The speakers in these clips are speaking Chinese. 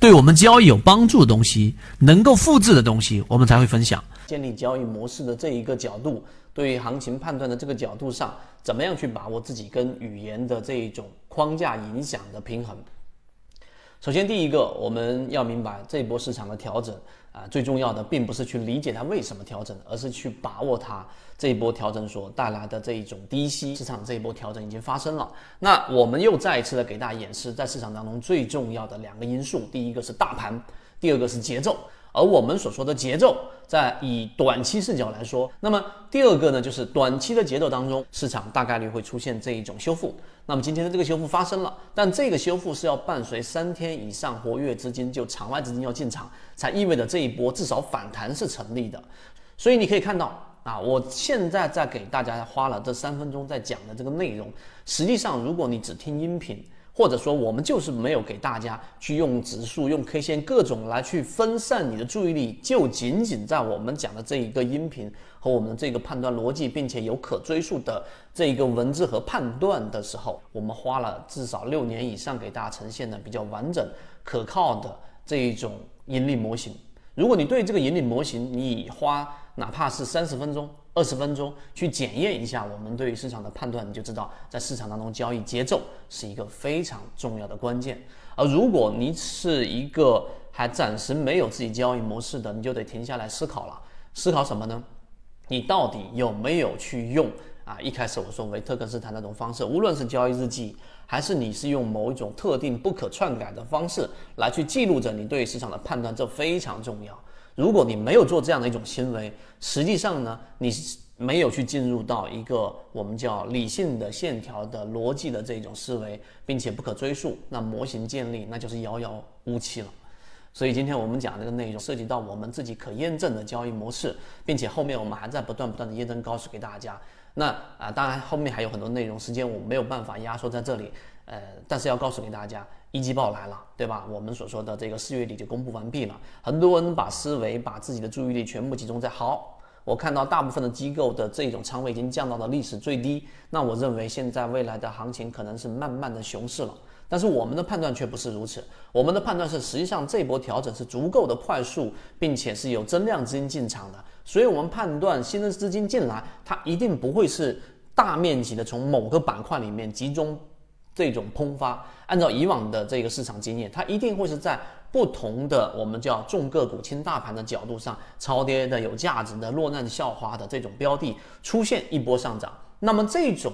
对我们交易有帮助的东西，能够复制的东西，我们才会分享。建立交易模式的这一个角度，对于行情判断的这个角度上，怎么样去把握自己跟语言的这一种框架影响的平衡？首先，第一个我们要明白这一波市场的调整啊，最重要的并不是去理解它为什么调整，而是去把握它这一波调整所带来的这一种低吸。市场这一波调整已经发生了，那我们又再一次的给大家演示，在市场当中最重要的两个因素，第一个是大盘，第二个是节奏。而我们所说的节奏，在以短期视角来说，那么第二个呢，就是短期的节奏当中，市场大概率会出现这一种修复。那么今天的这个修复发生了，但这个修复是要伴随三天以上活跃资金，就场外资金要进场，才意味着这一波至少反弹是成立的。所以你可以看到啊，我现在在给大家花了这三分钟在讲的这个内容，实际上如果你只听音频。或者说，我们就是没有给大家去用指数、用 K 线各种来去分散你的注意力，就仅仅在我们讲的这一个音频和我们这个判断逻辑，并且有可追溯的这一个文字和判断的时候，我们花了至少六年以上给大家呈现的比较完整、可靠的这一种盈利模型。如果你对这个盈利模型，你花哪怕是三十分钟。二十分钟去检验一下我们对于市场的判断，你就知道在市场当中交易节奏是一个非常重要的关键。而如果你是一个还暂时没有自己交易模式的，你就得停下来思考了。思考什么呢？你到底有没有去用啊？一开始我说维特根斯坦那种方式，无论是交易日记，还是你是用某一种特定不可篡改的方式来去记录着你对市场的判断，这非常重要。如果你没有做这样的一种行为，实际上呢，你没有去进入到一个我们叫理性的线条的逻辑的这种思维，并且不可追溯，那模型建立那就是遥遥无期了。所以今天我们讲这个内容涉及到我们自己可验证的交易模式，并且后面我们还在不断不断的验证告诉给大家。那啊，当然后面还有很多内容，时间我没有办法压缩在这里。呃，但是要告诉给大家，一季报来了，对吧？我们所说的这个四月底就公布完毕了。很多人把思维、把自己的注意力全部集中在好，我看到大部分的机构的这种仓位已经降到了历史最低。那我认为现在未来的行情可能是慢慢的熊市了。但是我们的判断却不是如此，我们的判断是，实际上这波调整是足够的快速，并且是有增量资金进场的。所以我们判断新的资金进来，它一定不会是大面积的从某个板块里面集中。这种喷发，按照以往的这个市场经验，它一定会是在不同的我们叫重个股轻大盘的角度上，超跌的、有价值的、落难校花的这种标的出现一波上涨。那么这种。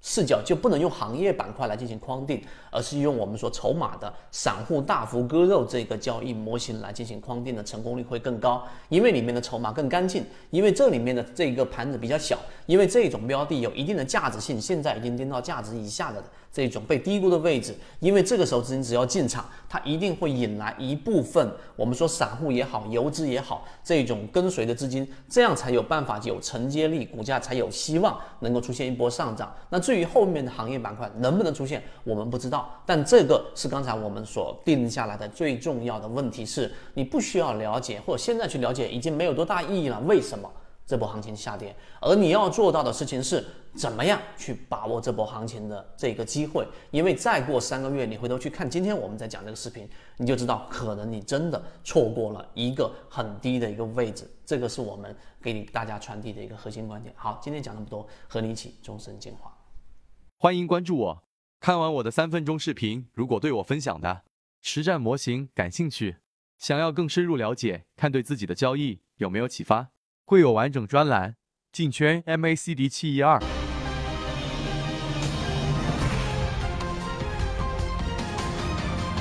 视角就不能用行业板块来进行框定，而是用我们说筹码的散户大幅割肉这个交易模型来进行框定的成功率会更高，因为里面的筹码更干净，因为这里面的这个盘子比较小，因为这种标的有一定的价值性，现在已经跌到价值以下的这种被低估的位置，因为这个时候资金只要进场，它一定会引来一部分我们说散户也好，游资也好，这种跟随的资金，这样才有办法有承接力，股价才有希望能够出现一波上涨。那。至于后面的行业板块能不能出现，我们不知道。但这个是刚才我们所定下来的最重要的问题是，你不需要了解，或者现在去了解已经没有多大意义了。为什么这波行情下跌？而你要做到的事情是，怎么样去把握这波行情的这个机会？因为再过三个月，你回头去看今天我们在讲这个视频，你就知道可能你真的错过了一个很低的一个位置。这个是我们给你大家传递的一个核心观点。好，今天讲那么多，和你一起终身进化。欢迎关注我，看完我的三分钟视频，如果对我分享的实战模型感兴趣，想要更深入了解，看对自己的交易有没有启发，会有完整专栏，进圈 MACD 七一二。